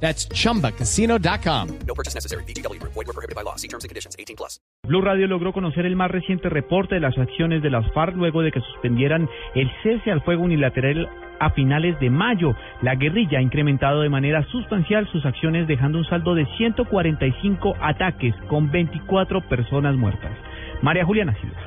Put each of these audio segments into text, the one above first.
That's chumbacasino.com. No purchase necessary. BGW. Void were prohibited by law. See terms and conditions. 18 plus. Blue Radio logró conocer el más reciente reporte de las acciones de las FARC luego de que suspendieran el cese al fuego unilateral a finales de mayo. La guerrilla ha incrementado de manera sustancial sus acciones dejando un saldo de 145 ataques con 24 personas muertas. María Juliana Silva.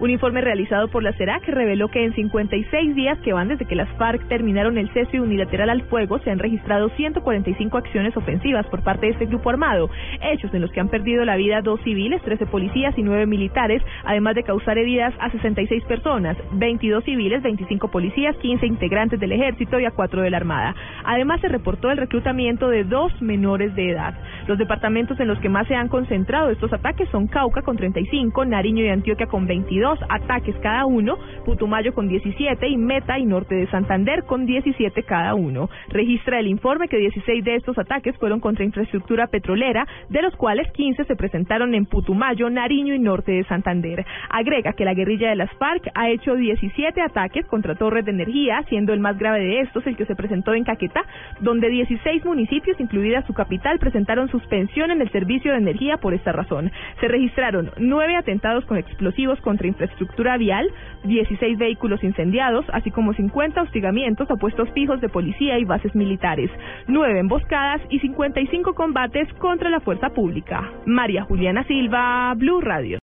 Un informe realizado por la CERAC reveló que en 56 días que van desde que las FARC terminaron el cese unilateral al fuego, se han registrado 145 acciones ofensivas por parte de este grupo armado, hechos en los que han perdido la vida dos civiles, 13 policías y 9 militares, además de causar heridas a 66 personas, 22 civiles, 25 policías, 15 integrantes del ejército y a 4 de la Armada. Además, se reportó el reclutamiento de dos menores de edad. Los departamentos en los que más se han concentrado estos ataques son Cauca con 35, Nariño y Antioquia con 22, ataques cada uno, Putumayo con 17 y Meta y Norte de Santander con 17 cada uno. Registra el informe que 16 de estos ataques fueron contra infraestructura petrolera, de los cuales 15 se presentaron en Putumayo, Nariño y Norte de Santander. Agrega que la guerrilla de las FARC ha hecho 17 ataques contra torres de energía, siendo el más grave de estos el que se presentó en Caquetá, donde 16 municipios, incluida su capital, presentaron suspensión en el servicio de energía por esta razón. Se registraron nueve atentados con explosivos contra infraestructura vial, 16 vehículos incendiados, así como 50 hostigamientos a puestos fijos de policía y bases militares, 9 emboscadas y 55 combates contra la fuerza pública. María Juliana Silva, Blue Radio.